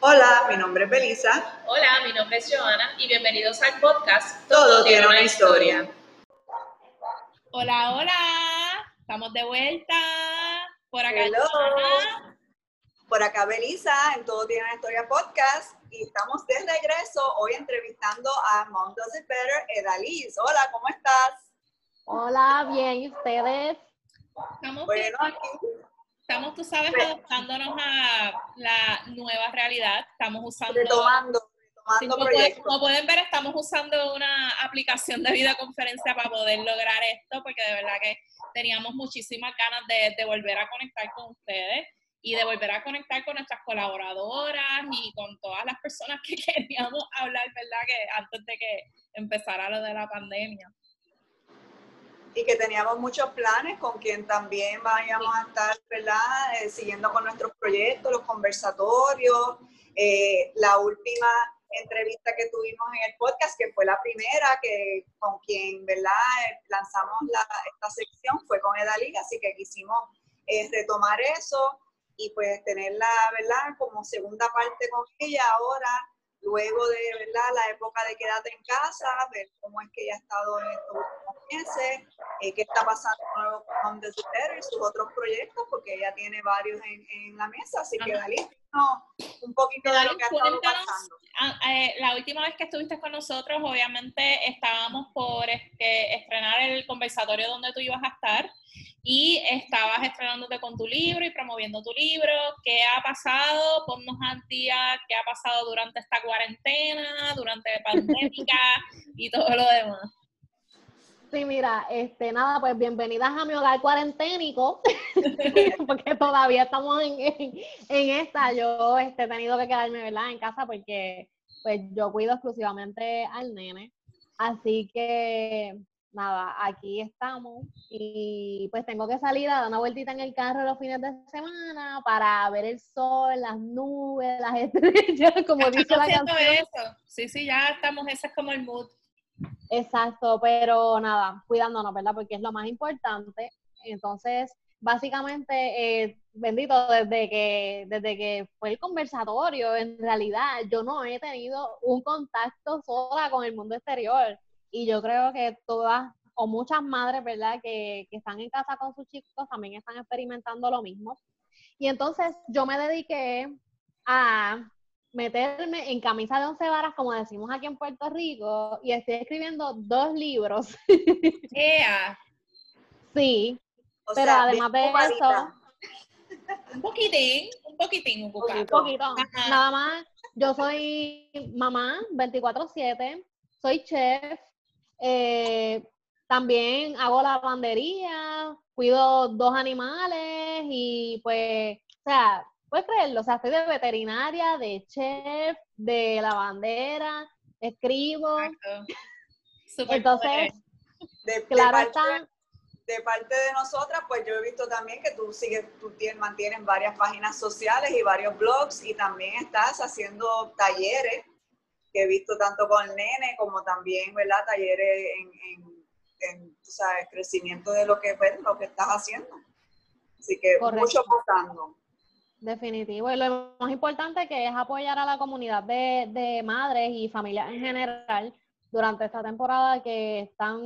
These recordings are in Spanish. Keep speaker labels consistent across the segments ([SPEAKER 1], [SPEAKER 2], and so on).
[SPEAKER 1] Hola, mi nombre es Belisa.
[SPEAKER 2] Hola, mi nombre es Joana y bienvenidos al podcast
[SPEAKER 1] Todo, tiene una historia.
[SPEAKER 2] Hola, hola, estamos de vuelta. Por acá.
[SPEAKER 1] Hello.
[SPEAKER 2] Joana.
[SPEAKER 1] Por acá Belisa, en Todo Tiene una Historia podcast. Y estamos de regreso hoy entrevistando a Mom Does It Better, Edaliz. Hola, ¿cómo estás?
[SPEAKER 3] Hola, bien, ¿y ustedes?
[SPEAKER 2] Estamos,
[SPEAKER 1] Bueno,
[SPEAKER 2] bien,
[SPEAKER 1] aquí
[SPEAKER 2] estamos, tú sabes, adaptándonos a la nueva realidad. Estamos usando.
[SPEAKER 1] retomando,
[SPEAKER 2] Sí,
[SPEAKER 1] retomando
[SPEAKER 2] como, pueden,
[SPEAKER 1] proyectos.
[SPEAKER 2] como pueden ver, estamos usando una aplicación de videoconferencia para poder lograr esto, porque de verdad que teníamos muchísimas ganas de, de volver a conectar con ustedes y de volver a conectar con nuestras colaboradoras y con todas las personas que queríamos hablar, ¿verdad? Que antes de que empezara lo de la pandemia.
[SPEAKER 1] Y que teníamos muchos planes con quien también vayamos a estar, ¿verdad? Eh, siguiendo con nuestros proyectos, los conversatorios, eh, la última entrevista que tuvimos en el podcast, que fue la primera, que con quien, ¿verdad? Eh, lanzamos la, esta sección, fue con Edalí, así que quisimos eh, retomar eso y pues tenerla, ¿verdad? Como segunda parte con ella ahora, luego de, ¿verdad? La época de quédate en casa, ver cómo es que ella ha estado en estos últimos meses, eh, qué está pasando nuevo con the Better y sus otros proyectos, porque ella tiene varios en, en la mesa, así que
[SPEAKER 2] Ajá.
[SPEAKER 1] Dalí, no, un poquito de lo que ha estado
[SPEAKER 2] Cuéntanos,
[SPEAKER 1] pasando.
[SPEAKER 2] ah, eh, la última vez que estuviste con nosotros, obviamente estábamos por este, estrenar el conversatorio donde tú ibas a estar y estabas estrenándote con tu libro y promoviendo tu libro. ¿Qué ha pasado? Ponnos al día qué ha pasado durante esta cuarentena, durante la pandémica y todo lo demás.
[SPEAKER 3] Sí, mira, este, nada, pues bienvenidas a mi hogar cuarenténico, porque todavía estamos en, en, en esta. Yo este, he tenido que quedarme, ¿verdad?, en casa porque pues yo cuido exclusivamente al nene. Así que, nada, aquí estamos y pues tengo que salir a dar una vueltita en el carro los fines de semana para ver el sol, las nubes, las estrellas, como dice la canción.
[SPEAKER 2] eso. Sí, sí, ya estamos, ese es como el mood.
[SPEAKER 3] Exacto, pero nada, cuidándonos, ¿verdad? Porque es lo más importante. Entonces, básicamente, eh, bendito, desde que, desde que fue el conversatorio, en realidad yo no he tenido un contacto sola con el mundo exterior. Y yo creo que todas o muchas madres, ¿verdad? Que, que están en casa con sus chicos también están experimentando lo mismo. Y entonces yo me dediqué a meterme en camisa de once varas, como decimos aquí en Puerto Rico, y estoy escribiendo dos libros.
[SPEAKER 2] Ea,
[SPEAKER 3] sí,
[SPEAKER 1] O
[SPEAKER 3] pero
[SPEAKER 1] sea,
[SPEAKER 3] además de
[SPEAKER 1] ocupadita.
[SPEAKER 2] un poquitín, un poquitín, un
[SPEAKER 3] poquito,
[SPEAKER 2] Ajá.
[SPEAKER 3] nada más, yo soy mamá 24/7, soy chef, eh, también hago lavandería, cuido dos animales y pues, o sea, puedes creerlo, o sea, estoy de veterinaria, de chef, de lavandera, escribo,
[SPEAKER 2] Exacto.
[SPEAKER 3] Entonces.
[SPEAKER 1] De, de
[SPEAKER 3] claro
[SPEAKER 1] parte,
[SPEAKER 3] está,
[SPEAKER 1] de parte de nosotras, pues yo he visto también que tú sigues, tú tienes, mantienes varias páginas sociales y varios blogs y también estás haciendo talleres que he visto tanto con el nene como también, ¿verdad? Talleres en, en, en, tú sabes, crecimiento de lo que, pues, lo que estás haciendo. Así que
[SPEAKER 3] Correcto.
[SPEAKER 1] mucho pasando.
[SPEAKER 3] Definitivo. Y lo más importante que es apoyar a la comunidad de, de madres y familias en general durante esta temporada que están,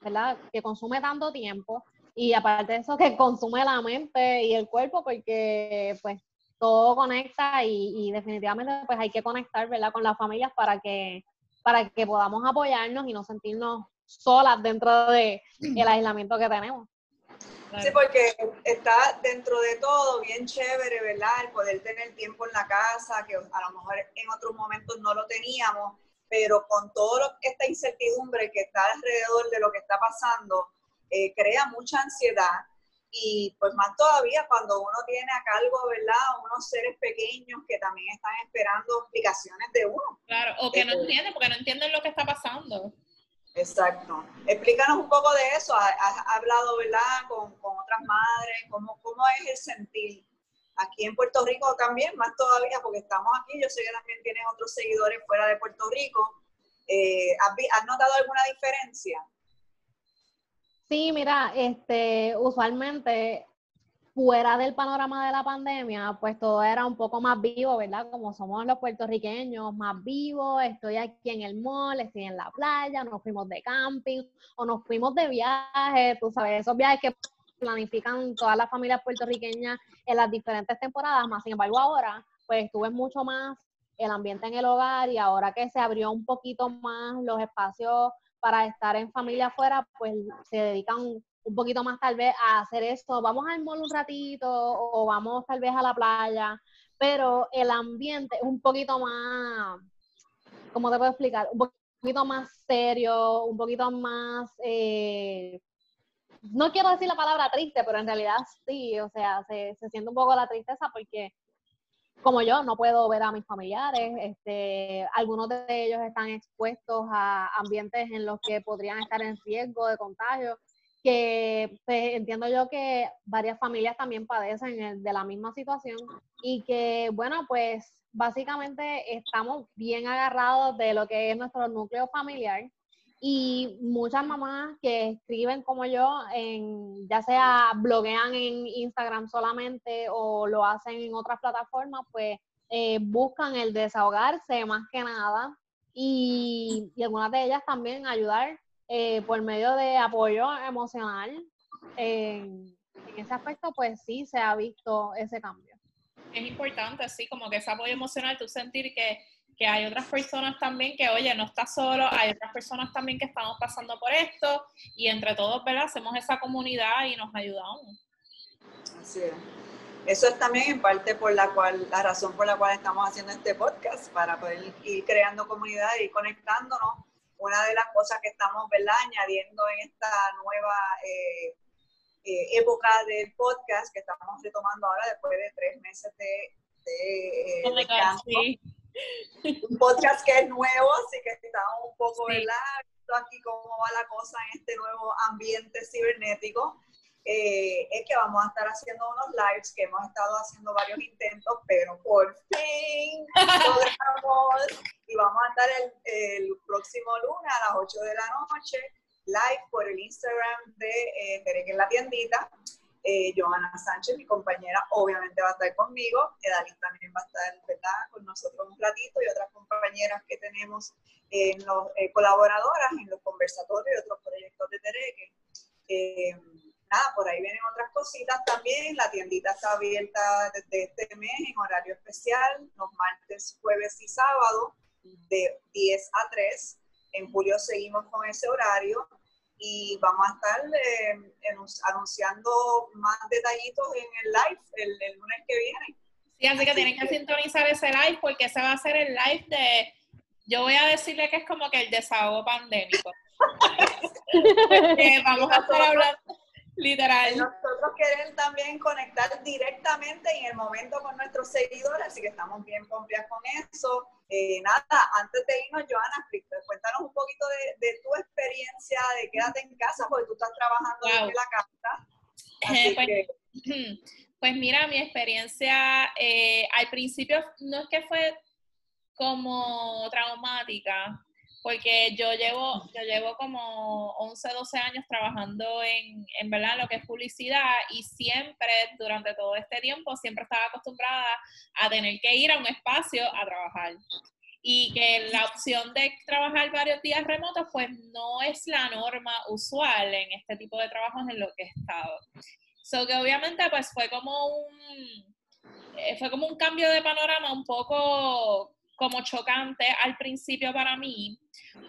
[SPEAKER 3] ¿verdad? Que consume tanto tiempo y aparte de eso que consume la mente y el cuerpo porque pues todo conecta y, y definitivamente pues hay que conectar, ¿verdad? Con las familias para que, para que podamos apoyarnos y no sentirnos solas dentro de el aislamiento que tenemos.
[SPEAKER 1] Sí, porque está dentro de todo bien chévere, ¿verdad? El poder tener tiempo en la casa, que a lo mejor en otros momentos no lo teníamos, pero con toda esta incertidumbre que está alrededor de lo que está pasando, eh, crea mucha ansiedad y pues más todavía cuando uno tiene a cargo, ¿verdad? Unos seres pequeños que también están esperando explicaciones de uno.
[SPEAKER 2] Claro, o que no
[SPEAKER 1] Eh,
[SPEAKER 2] entienden, porque no entienden lo que está pasando.
[SPEAKER 1] Exacto. Explícanos un poco de eso. Has, hablado, ¿verdad? Con, con otras madres, ¿cómo, ¿cómo es el sentir? Aquí en Puerto Rico también, más todavía, porque estamos aquí. Yo sé que también tienes otros seguidores fuera de Puerto Rico. Eh, ¿has, has notado alguna diferencia?
[SPEAKER 3] Sí, mira, este, usualmente fuera del panorama de la pandemia, pues todo era un poco más vivo, ¿verdad? Como somos los puertorriqueños, más vivos, estoy aquí en el mall, estoy en la playa, nos fuimos de camping o nos fuimos de viaje, tú sabes, esos viajes que planifican todas las familias puertorriqueñas en las diferentes temporadas, más sin embargo ahora, pues estuve mucho más el ambiente en el hogar y ahora que se abrió un poquito más los espacios para estar en familia afuera, pues se dedican un poquito más tal vez a hacer esto, vamos al mall un ratito o vamos tal vez a la playa, pero el ambiente es un poquito más, ¿cómo te puedo explicar? Un poquito más serio, un poquito más, eh, no quiero decir la palabra triste, pero en realidad sí, o sea, se, se siente un poco la tristeza porque como yo, no puedo ver a mis familiares. Este, algunos de ellos están expuestos a ambientes en los que podrían estar en riesgo de contagio, que pues, entiendo yo que varias familias también padecen de la misma situación y que, bueno, pues básicamente estamos bien agarrados de lo que es nuestro núcleo familiar y muchas mamás que escriben como yo, ya sea bloguean en Instagram solamente o lo hacen en otras plataformas, pues eh, buscan el desahogarse más que nada y, algunas de ellas también ayudar eh, por medio de apoyo emocional. en ese aspecto, pues sí se ha visto ese cambio.
[SPEAKER 2] Es importante, sí, como que ese apoyo emocional, tú sentir que que hay otras personas también que, oye, no estás solo, hay otras personas también que estamos pasando por esto y entre todos, ¿verdad? Hacemos esa comunidad y nos ayudamos.
[SPEAKER 1] Así es. Eso es también en parte por la cual, la razón por la cual estamos haciendo este podcast, para poder ir creando comunidad y conectándonos. Una de las cosas que estamos, ¿verdad?, añadiendo en esta nueva eh, eh, época del podcast que estamos retomando ahora después de tres meses de, de, eh, un podcast que es nuevo, así que estamos un poco, sí. ¿verdad? Aquí cómo va la cosa en este nuevo ambiente cibernético. Eh, es que vamos a estar haciendo unos lives que hemos estado haciendo varios intentos, pero por fin logramos estar el, el, próximo lunes a las 8 de la noche live por el Instagram de eh, en la tiendita eh, Johanna Sánchez, mi compañera, obviamente va a estar conmigo. Edalí también va a estar ¿verdad? con nosotros un ratito y otras compañeras que tenemos en los eh, colaboradoras en los conversatorios y otros proyectos de Tereque. Eh, nada, por ahí vienen otras cositas también. La tiendita está abierta desde este mes en horario especial, los martes, jueves y sábado, de 10 a 3. En julio seguimos con ese horario y vamos a estar eh, anunciando más detallitos en el live el, lunes que viene.
[SPEAKER 2] Sí, así que tienen que sintonizar ese live porque ese va a ser el live de, yo voy a decirle que es como que el desahogo pandémico. vamos a estar hablando Literal.
[SPEAKER 1] Nosotros queremos también conectar directamente en el momento con nuestros seguidores, así que estamos bien confiados con eso. Eh, nada, antes de irnos, Joana, cuéntanos un poquito de, tu experiencia de quédate en casa, porque tú estás trabajando en desde la casa.
[SPEAKER 2] pues, pues, mira, mi experiencia eh, al principio no es que fue como traumática, porque yo llevo, yo llevo como 11, 12 años trabajando en, en verdad lo que es publicidad y siempre, durante todo este tiempo, siempre estaba acostumbrada a tener que ir a un espacio a trabajar. Y que la opción de trabajar varios días remotos, pues no es la norma usual en este tipo de trabajos en lo que he estado. So que obviamente pues fue como un, eh, fue como un cambio de panorama un poco como chocante al principio para mí,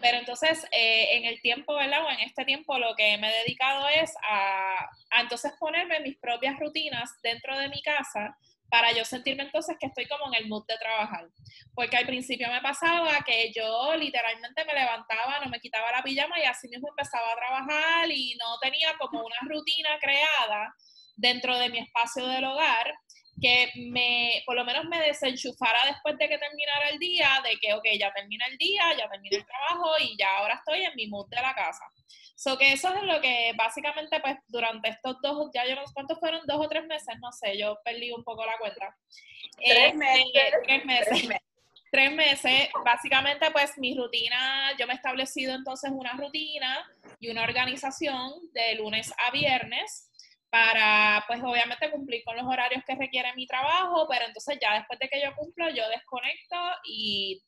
[SPEAKER 2] pero entonces eh, en el tiempo, ¿verdad? O en este tiempo lo que me he dedicado es a, a, entonces ponerme mis propias rutinas dentro de mi casa para yo sentirme entonces que estoy como en el mood de trabajar. Porque al principio me pasaba que yo literalmente me levantaba, no me quitaba la pijama y así mismo empezaba a trabajar y no tenía como una rutina creada dentro de mi espacio del hogar que me, por lo menos me desenchufara después de que terminara el día, de que, ok, ya termina el día, ya termina el trabajo y ya ahora estoy en mi mood de la casa. So que eso es lo que básicamente, pues, durante estos dos, ya yo no sé cuántos fueron, dos o tres meses, no sé, yo perdí un poco la cuenta.
[SPEAKER 1] Tres eh, meses.
[SPEAKER 2] tres meses. Tres meses. Básicamente, pues, mi rutina, yo me he establecido entonces una rutina y una organización de lunes a viernes para, pues obviamente cumplir con los horarios que requiere mi trabajo, pero entonces ya después de que yo cumplo, yo desconecto y,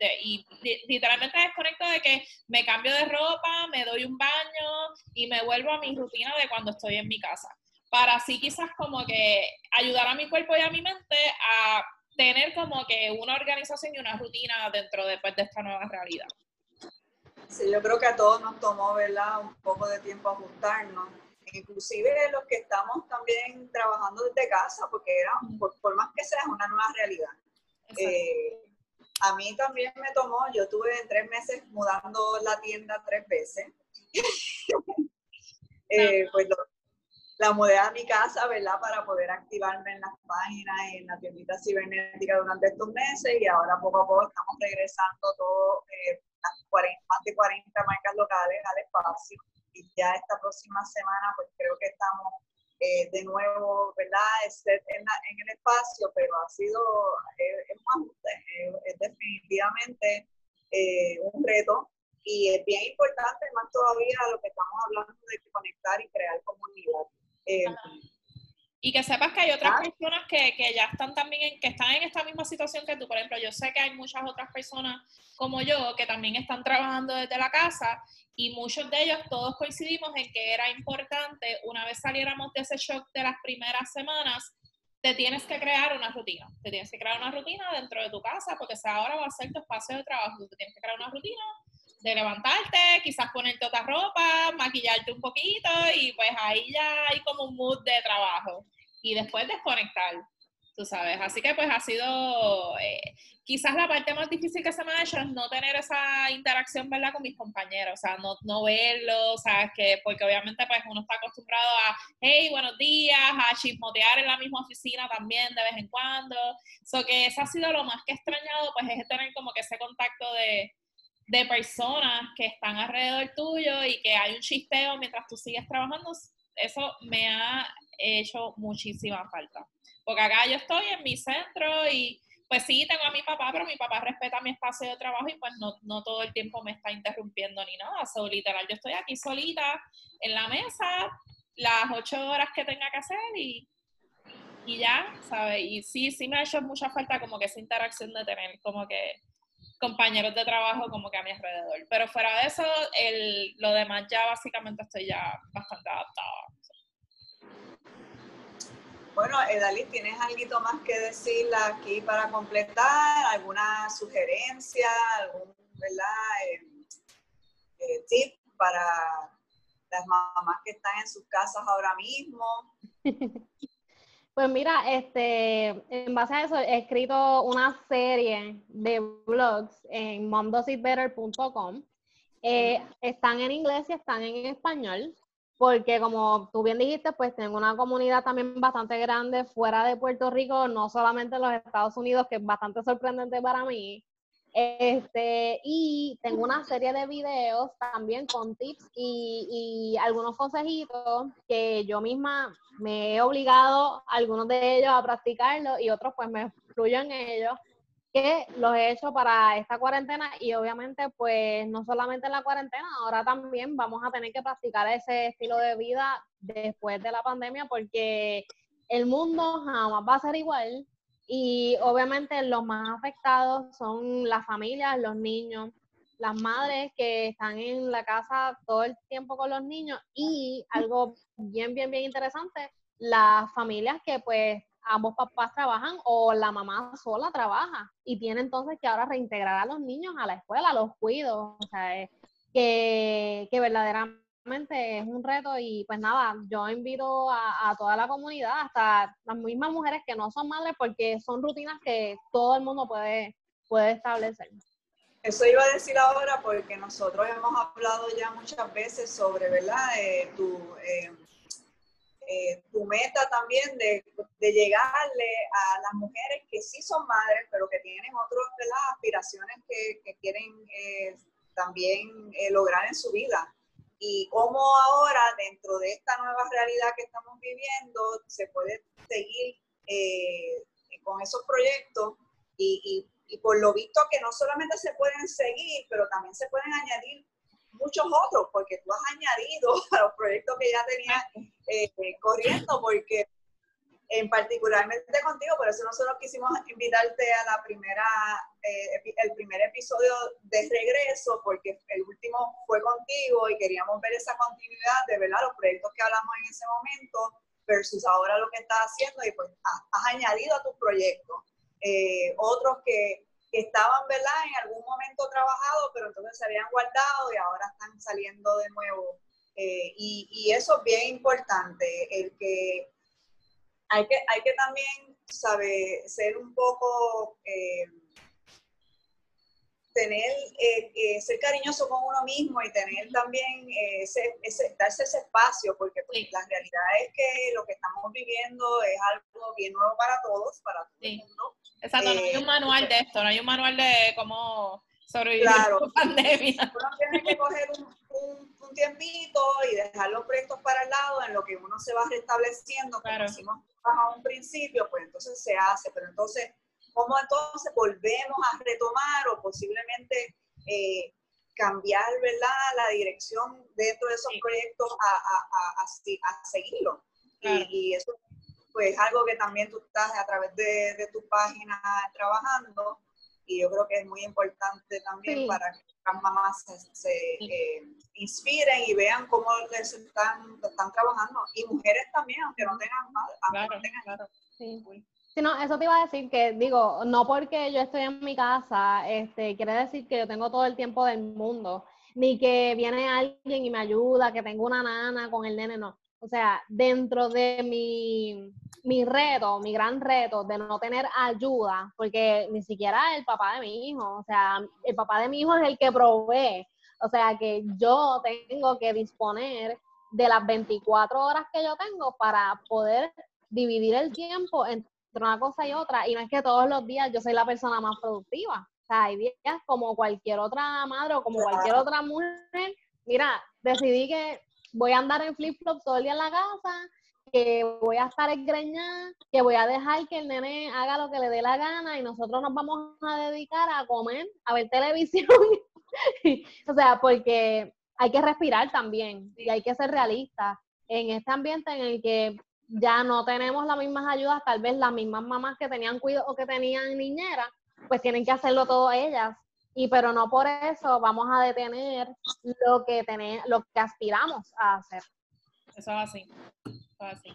[SPEAKER 2] literalmente desconecto de que me cambio de ropa, me doy un baño y me vuelvo a mi rutina de cuando estoy en mi casa. Para así quizás como que ayudar a mi cuerpo y a mi mente a tener como que una organización y una rutina dentro de, pues, de esta nueva realidad.
[SPEAKER 1] Sí, yo creo que a todos nos tomó, ¿verdad? Un poco de tiempo ajustarnos inclusive los que estamos también trabajando desde casa, porque era, por, más que sea, una nueva realidad. Eh, a mí también me tomó, yo tuve en tres meses mudando la tienda tres veces. eh, pues la mudé a mi casa, ¿verdad? Para poder activarme en las páginas y en la tiendita cibernética durante estos meses y ahora poco a poco estamos regresando todo, eh, más de 40 marcas locales al espacio y ya esta próxima semana pues creo que estamos eh, de nuevo, ¿verdad? En, en, el espacio, pero ha sido, eh, es, definitivamente eh, un reto y es bien importante, más todavía lo que estamos hablando de conectar y crear comunidad.
[SPEAKER 2] Y que sepas que hay otras ah. personas que, que, ya están también, en, que están en esta misma situación que tú. Por ejemplo, yo sé que hay muchas otras personas como yo que también están trabajando desde la casa y muchos de ellos todos coincidimos en que era importante, una vez saliéramos de ese shock de las primeras semanas, te tienes que crear una rutina. Te tienes que crear una rutina dentro de tu casa porque esa ahora va a ser tu espacio de trabajo. Te tienes que crear una rutina de levantarte, quizás ponerte otra ropa, maquillarte un poquito y pues ahí ya hay como un mood de trabajo. Y después desconectar, tú sabes. Así que pues ha sido, eh, quizás la parte más difícil que se me ha hecho es no tener esa interacción, ¿verdad? Con mis compañeros, o sea, no, no verlos, sea, que, porque obviamente pues uno está acostumbrado a, hey, buenos días, a chismotear en la misma oficina también de vez en cuando. So que eso ha sido lo más que he extrañado, pues es tener como que ese contacto de, de personas que están alrededor tuyo y que hay un chisteo mientras tú sigues trabajando, eso me ha hecho muchísima falta. Porque acá yo estoy en mi centro y pues sí, tengo a mi papá, pero mi papá respeta mi espacio de trabajo y pues no, no todo el tiempo me está interrumpiendo ni nada. So, literal, yo estoy aquí solita en la mesa las ocho horas que tenga que hacer y, y ya, ¿sabes? Y sí, sí me ha hecho mucha falta como que esa interacción de tener como que compañeros de trabajo como que a mi alrededor. Pero fuera de eso, el, lo demás ya básicamente estoy ya bastante adaptada.
[SPEAKER 1] Bueno, Edalí, ¿tienes algo más que decir aquí para completar? ¿Alguna sugerencia? ¿Algún eh, eh, tip para las mamás que están en sus casas ahora mismo?
[SPEAKER 3] Pues mira, este, en base a eso he escrito una serie de blogs en momdositbetter.com. Eh, están en inglés y están en español, porque como tú bien dijiste, pues tengo una comunidad también bastante grande fuera de Puerto Rico, no solamente en los Estados Unidos, que es bastante sorprendente para mí, este, y tengo una serie de videos también con tips y, algunos consejitos que yo misma me he obligado, algunos de ellos a practicarlo y otros pues me fluyo en ellos, que los he hecho para esta cuarentena y obviamente pues no solamente en la cuarentena, ahora también vamos a tener que practicar ese estilo de vida después de la pandemia porque el mundo jamás va a ser igual y obviamente los más afectados son las familias, los niños, las madres que están en la casa todo el tiempo con los niños y algo bien, bien, bien interesante, las familias que pues ambos papás trabajan o la mamá sola trabaja y tiene entonces que ahora reintegrar a los niños a la escuela, los cuidos, o sea, que, que verdaderamente es un reto y pues nada, yo invito a, toda la comunidad, hasta las mismas mujeres que no son madres, porque son rutinas que todo el mundo puede, puede establecer.
[SPEAKER 1] Eso iba a decir ahora porque nosotros hemos hablado ya muchas veces sobre, ¿verdad? Eh, tu, eh, eh, tu meta también de, llegarle a las mujeres que sí son madres, pero que tienen otras aspiraciones que, que quieren también lograr en su vida y cómo ahora dentro de esta nueva realidad que estamos viviendo se puede seguir eh, con esos proyectos y, y, por lo visto que no solamente se pueden seguir, pero también se pueden añadir muchos otros, porque tú has añadido a los proyectos que ya tenías eh, corriendo, porque en particularmente contigo, por eso nosotros quisimos invitarte a la primera, eh, el primer episodio de regreso, porque el último fue contigo y queríamos ver esa continuidad de verdad los proyectos que hablamos en ese momento versus ahora lo que estás haciendo y pues has, añadido a tus proyectos eh, otros que, que, estaban verdad en algún momento trabajados, pero entonces se habían guardado y ahora están saliendo de nuevo. Eh, y, y eso es bien importante, el que hay que, hay que también, sabe, ser un poco, eh, tener, eh, eh, ser cariñoso con uno mismo y tener también ese, ese, darse ese espacio, porque pues, la realidad es que lo que estamos viviendo es algo bien nuevo para todos, para todo el mundo.
[SPEAKER 2] Exacto, no hay un manual de esto, no hay un manual de cómo sobrevivir claro, la pandemia.
[SPEAKER 1] Uno tiene que coger un, un, tiempito y dejar los proyectos para el lado en lo que uno se va restableciendo, como decimos a un principio, pues entonces se hace, pero entonces, ¿cómo entonces volvemos a retomar o posiblemente eh, cambiar, ¿verdad?, la dirección dentro de esos proyectos a, a, a, a seguirlo. Y, eso pues es algo que también tú estás a través de, de tu página trabajando y yo creo que es muy importante también para que las mamás se, eh, inspiren y vean cómo les están, están trabajando y mujeres también, aunque no tengan
[SPEAKER 3] claro, claro. Sí. sí. no, eso te iba a decir que, digo, no porque yo estoy en mi casa, este, quiere decir que yo tengo todo el tiempo del mundo, ni que viene alguien y me ayuda, que tengo una nana con el nene, no. O sea, dentro de mi, mi reto, mi gran reto de no tener ayuda, porque ni siquiera el papá de mi hijo, o sea, el papá de mi hijo es el que provee, o sea, que yo tengo que disponer de las 24 horas que yo tengo para poder dividir el tiempo entre una cosa y otra, y no es que todos los días yo soy la persona más productiva, o sea, hay días como cualquier otra madre o como cualquier otra mujer, mira, decidí que voy a andar en flip-flop todo el día en la casa, que voy a estar esgreñada, que voy a dejar que el nene haga lo que le dé la gana y nosotros nos vamos a dedicar a comer, a ver televisión. o sea, porque hay que respirar también y hay que ser realistas en este ambiente en el que ya no tenemos las mismas ayudas, tal vez las mismas mamás que tenían cuidado o que tenían niñera, pues tienen que hacerlo todo ellas y pero no por eso vamos a detener lo que tenemos, lo que aspiramos a hacer.
[SPEAKER 2] Eso es así. Eso es así.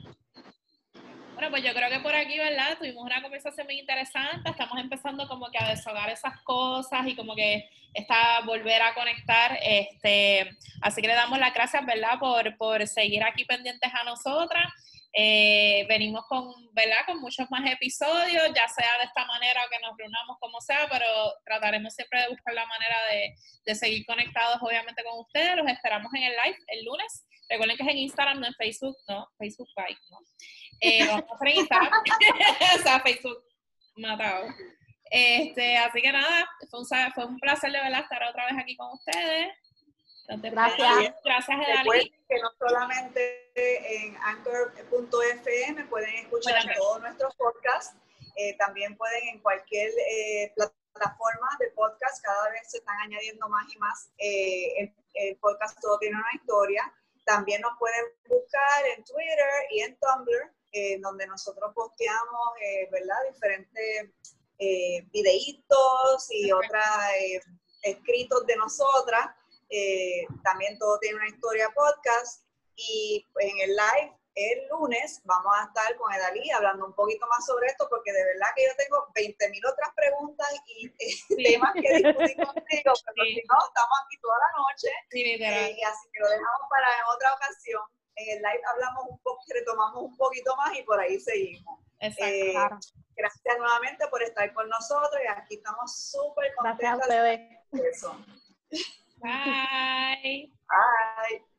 [SPEAKER 2] Bueno, pues yo creo que por aquí, ¿verdad? Tuvimos una conversación muy interesante, estamos empezando como que a deshogar esas cosas y como que está volver a conectar, este, así que le damos las gracias, ¿verdad? Por, por seguir aquí pendientes a nosotras eh, venimos con, ¿verdad? con muchos más episodios, ya sea de esta manera o que nos reunamos como sea, pero trataremos siempre de buscar la manera de, de seguir conectados obviamente con ustedes. Los esperamos en el live el lunes. Recuerden que es en Instagram, no en Facebook, no, Facebook Bike, no. Eh, vamos a hacer en Instagram, o sea, Facebook matado. Este, así que nada, fue un, fue un placer de verdad estar otra vez aquí con ustedes.
[SPEAKER 3] Gracias.
[SPEAKER 2] Gracias,
[SPEAKER 1] Recuerden que no solamente en anchor.fm pueden escuchar todos nuestros podcasts, eh, también pueden en cualquier eh, plataforma de podcast, cada vez se están añadiendo más y más. Eh, el, podcast todo tiene una historia. También nos pueden buscar en Twitter y en Tumblr, donde nosotros posteamos, ¿verdad? Diferentes videitos y otros escritos de nosotras. Eh, también todo tiene una historia podcast y en el live el lunes vamos a estar con Edalí hablando un poquito más sobre esto porque de verdad que yo tengo 20.000 otras preguntas y temas que discutir contigo, pero si no, estamos aquí toda la noche eh, y así que lo dejamos para en otra ocasión. En el live hablamos un poco, retomamos un poquito más y por ahí seguimos. Eh, gracias nuevamente por estar con nosotros y aquí estamos súper contentos.
[SPEAKER 3] Gracias a ustedes.
[SPEAKER 2] Bye.
[SPEAKER 1] Bye.